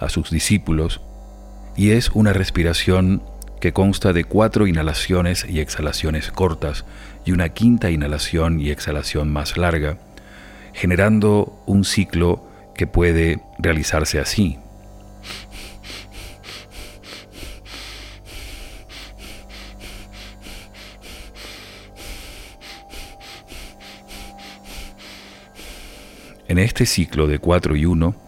a sus discípulos y es una respiración que consta de cuatro inhalaciones y exhalaciones cortas y una quinta inhalación y exhalación más larga, generando un ciclo que puede realizarse así. En este ciclo de 4 y 1,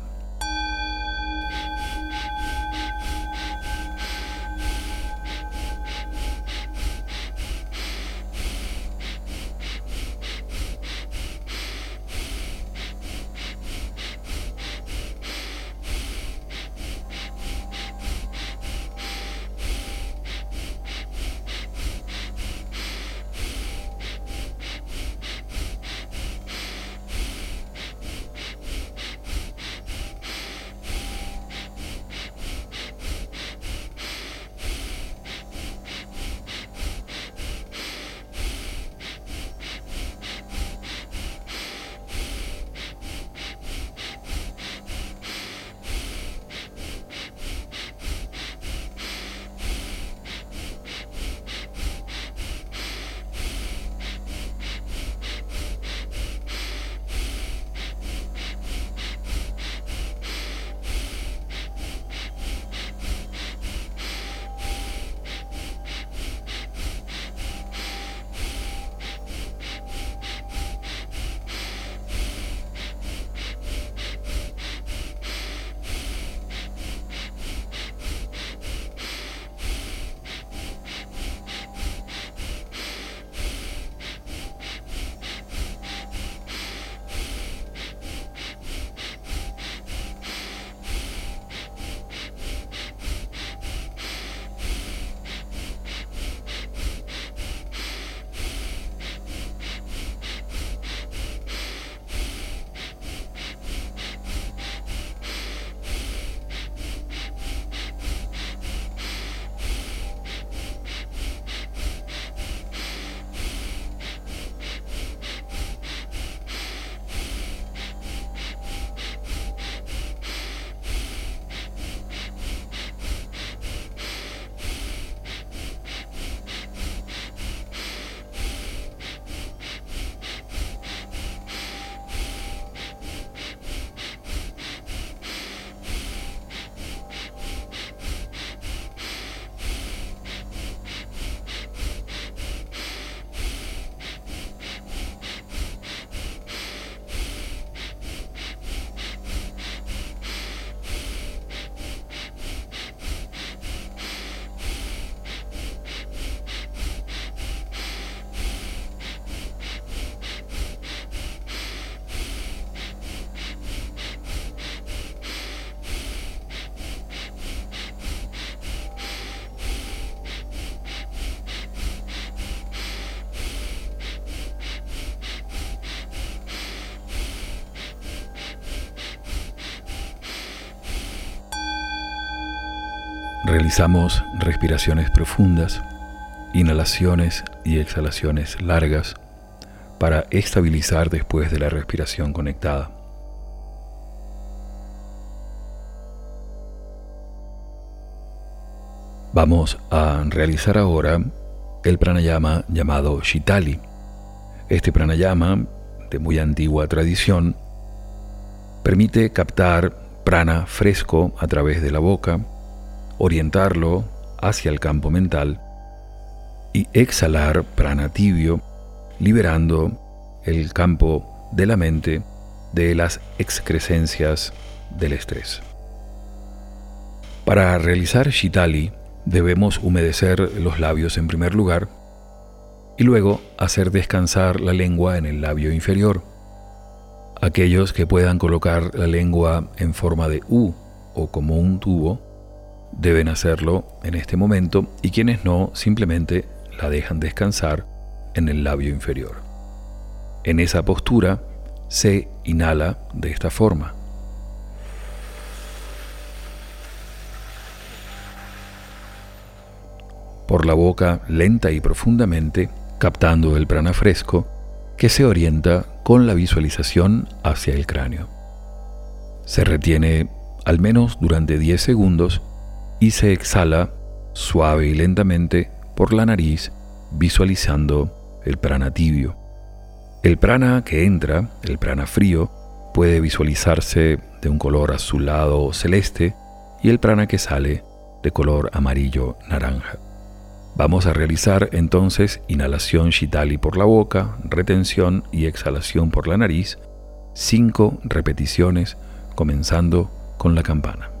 Realizamos respiraciones profundas, inhalaciones y exhalaciones largas para estabilizar después de la respiración conectada. Vamos a realizar ahora el pranayama llamado Shitali. Este pranayama, de muy antigua tradición, permite captar prana fresco a través de la boca, orientarlo hacia el campo mental y exhalar prana tibio, liberando el campo de la mente de las excrescencias del estrés. Para realizar Shitali, Debemos humedecer los labios en primer lugar y luego hacer descansar la lengua en el labio inferior. Aquellos que puedan colocar la lengua en forma de U o como un tubo deben hacerlo en este momento y quienes no simplemente la dejan descansar en el labio inferior. En esa postura se inhala de esta forma. por la boca lenta y profundamente, captando el prana fresco que se orienta con la visualización hacia el cráneo. Se retiene al menos durante 10 segundos y se exhala suave y lentamente por la nariz visualizando el prana tibio. El prana que entra, el prana frío, puede visualizarse de un color azulado o celeste y el prana que sale de color amarillo naranja. Vamos a realizar entonces inhalación Shitali por la boca, retención y exhalación por la nariz, cinco repeticiones comenzando con la campana.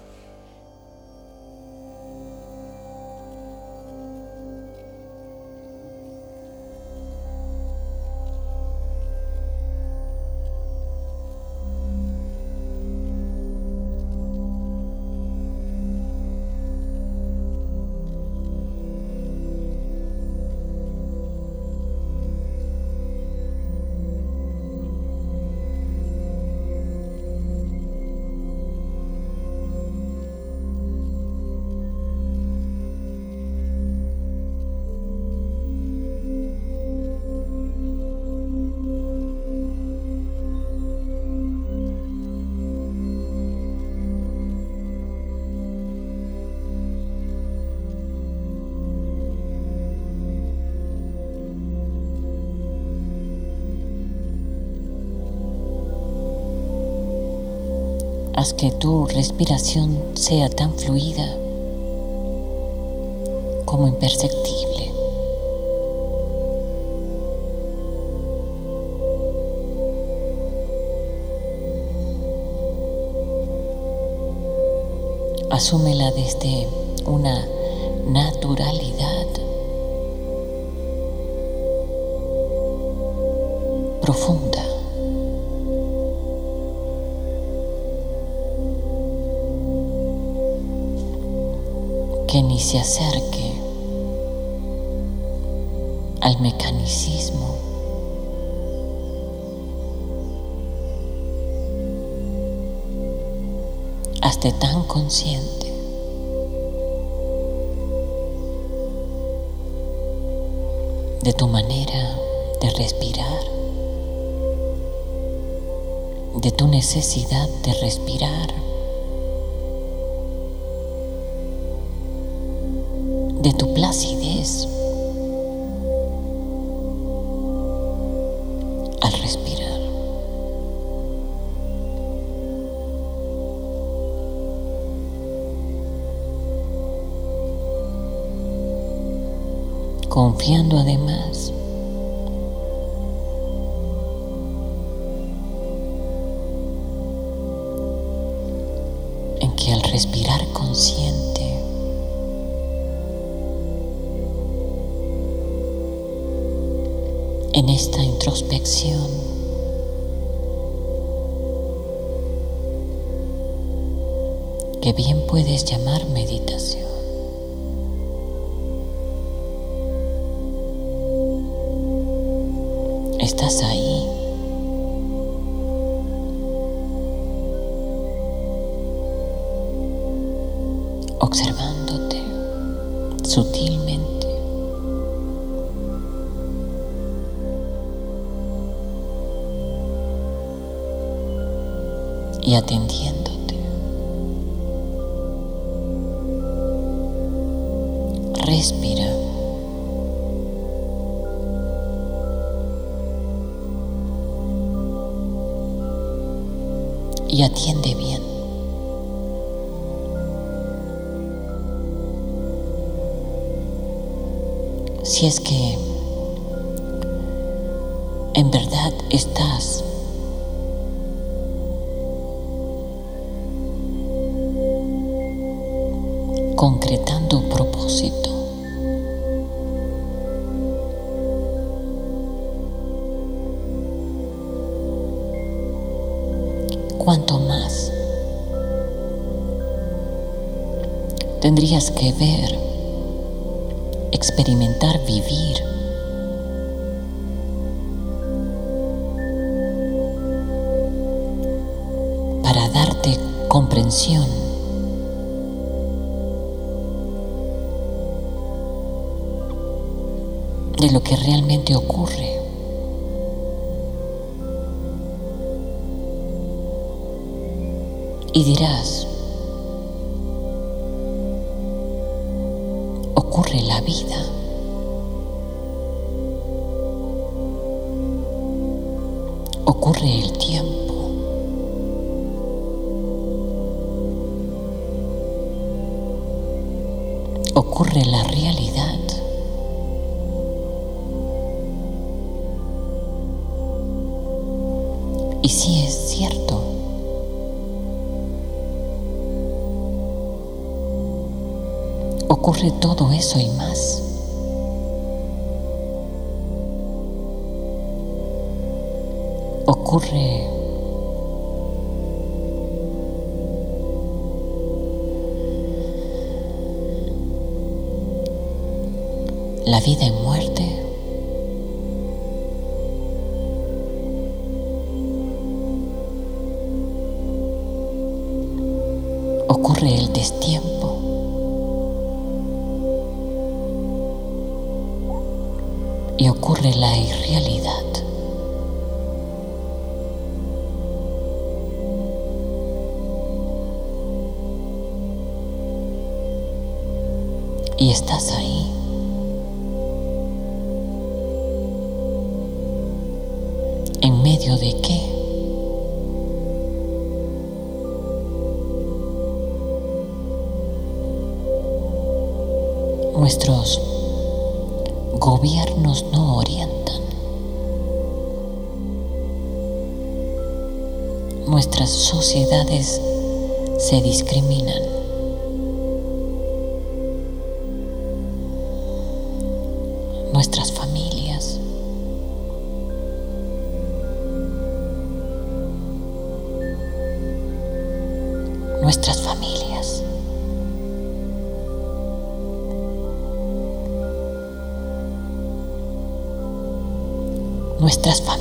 Haz que tu respiración sea tan fluida como imperceptible. Asúmela desde una naturalidad profunda. Se acerque al mecanicismo. Hazte tan consciente de tu manera de respirar, de tu necesidad de respirar. De tu placidez al respirar. Confiando además introspección. que bien puedes llamar meditación. Estás ahí. y atiende bien. Si es que en verdad estás concretando tendrías que ver, experimentar, vivir. para darte comprensión de lo que realmente ocurre. Y dirás, muerte. Ocurre el destiempo. Y ocurre la irrealidad. Y estás ahí. Nuestros gobiernos no orientan. Nuestras sociedades se discriminan. Nuestras familias. Nuestras familias. Nuestras familias.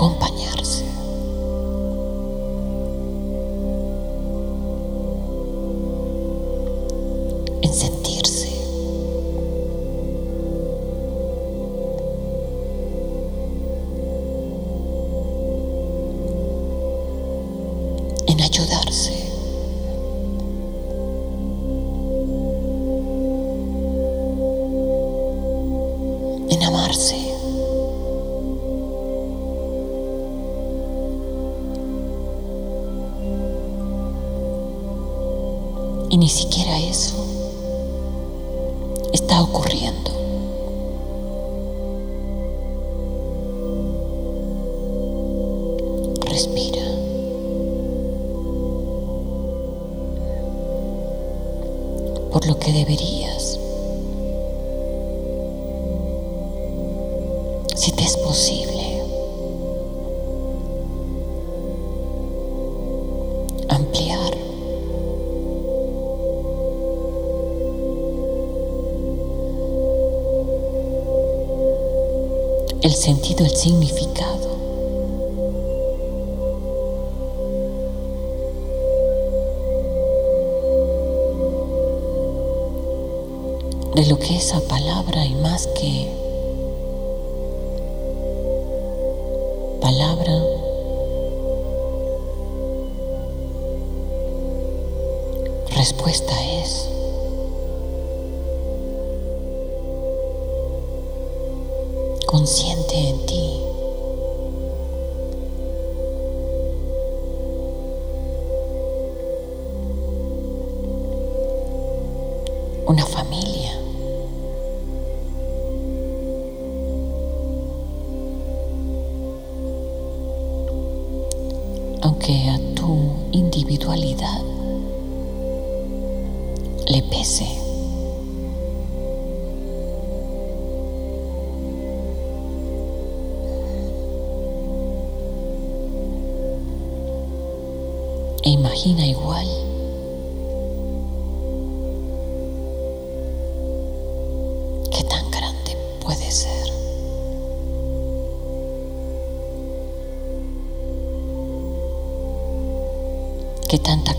Acompañarse. Si te es posible. Ampliar. el sentido, el significado. de lo que esa palabra y más que respuesta es consciente en ti. Una familia. Aunque a tu individualidad pese. E imagina igual. ¿Qué tan grande puede ser? ¿Qué tanta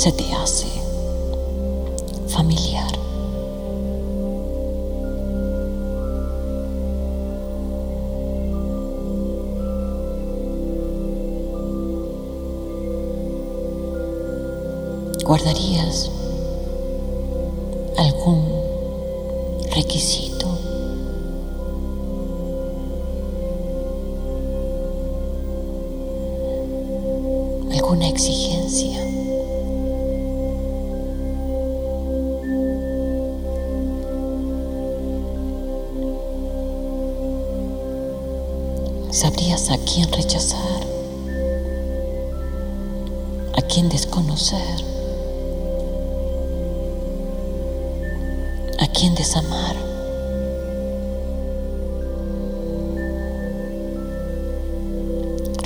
se te hace familiar. ¿Guardarías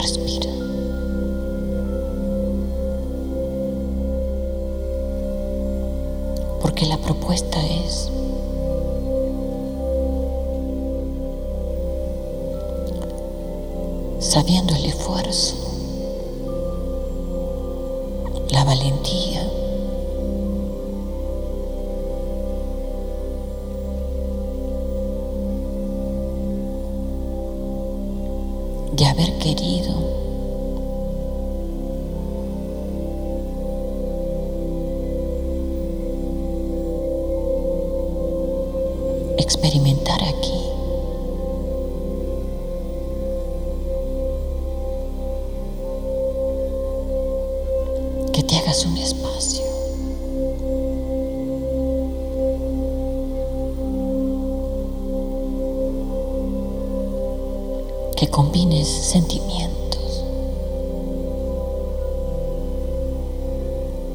Respira. Porque la propuesta es sabiendo el esfuerzo, la valentía,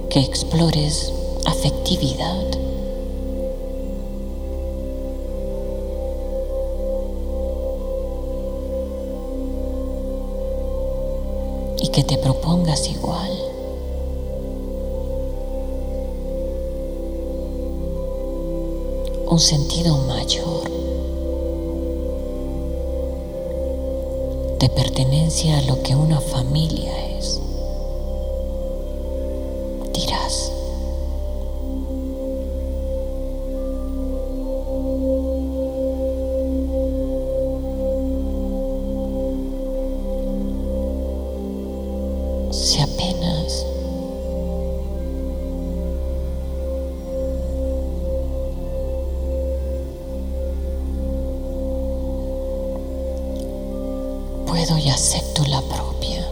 que explores afectividad. Y que te propongas igual. Un sentido mayor. de pertenencia a lo que una familia es. La propia.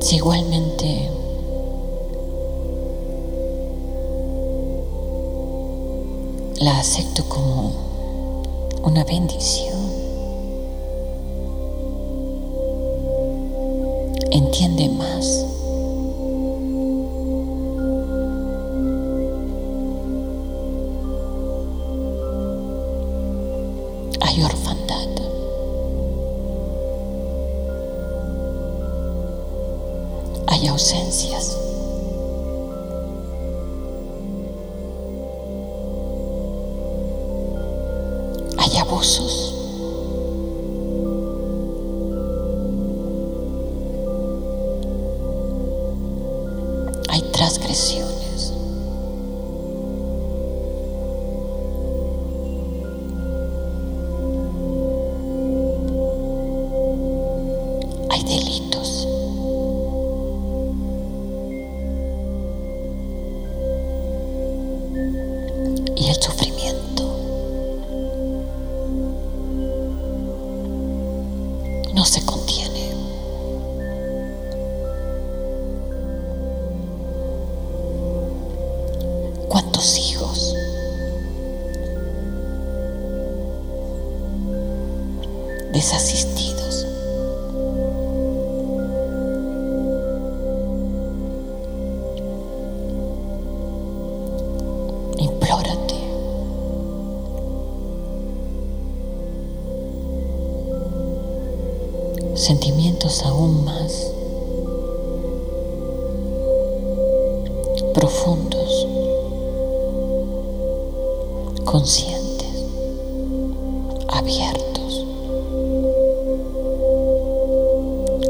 Si igualmente la acepto como una bendición. Entiende conscientes, abiertos,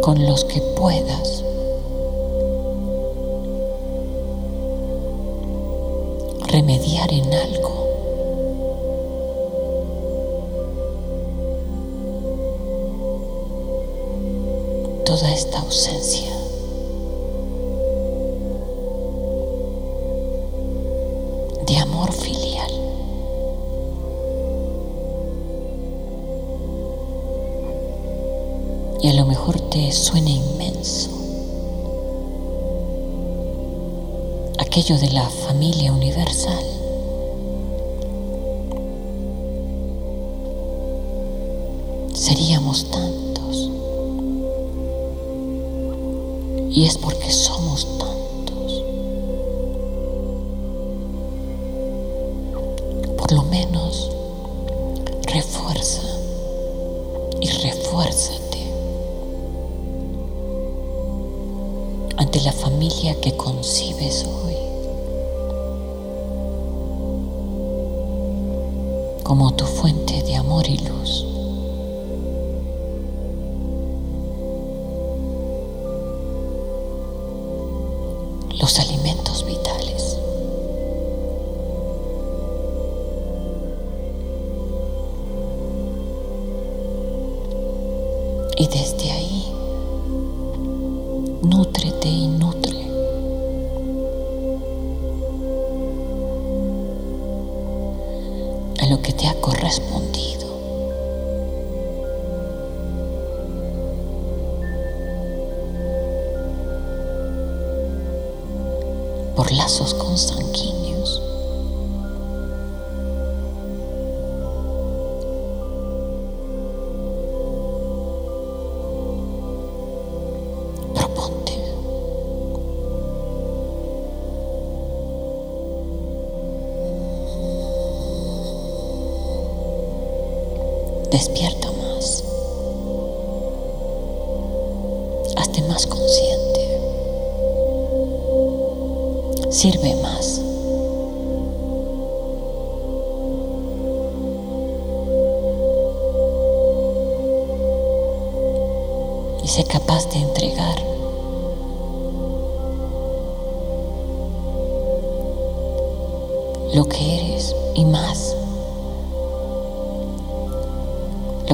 con los que puedas remediar en algo. Toda esta ausencia. Mejor te suena inmenso aquello de la familia universal. Seríamos tantos. Y es porque somos tantos. Por lo menos que concibes hoy como tu fuente de amor y luz. Despierta más. Hazte más consciente. Sirve más. Y sé capaz de entregar lo que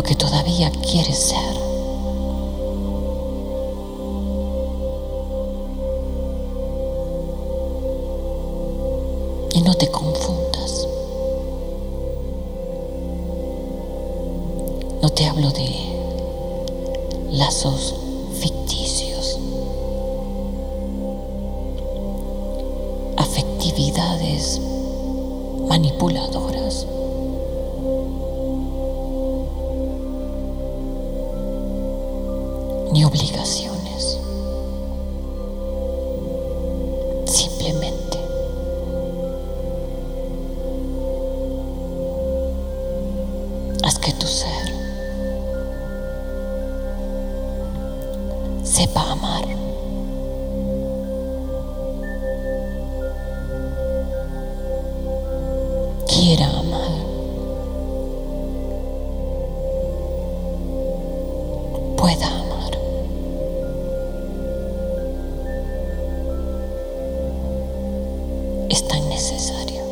que todavía quieres ser. Y no te confundas. No te hablo de lazos ficticios, afectividades manipuladoras. necesario.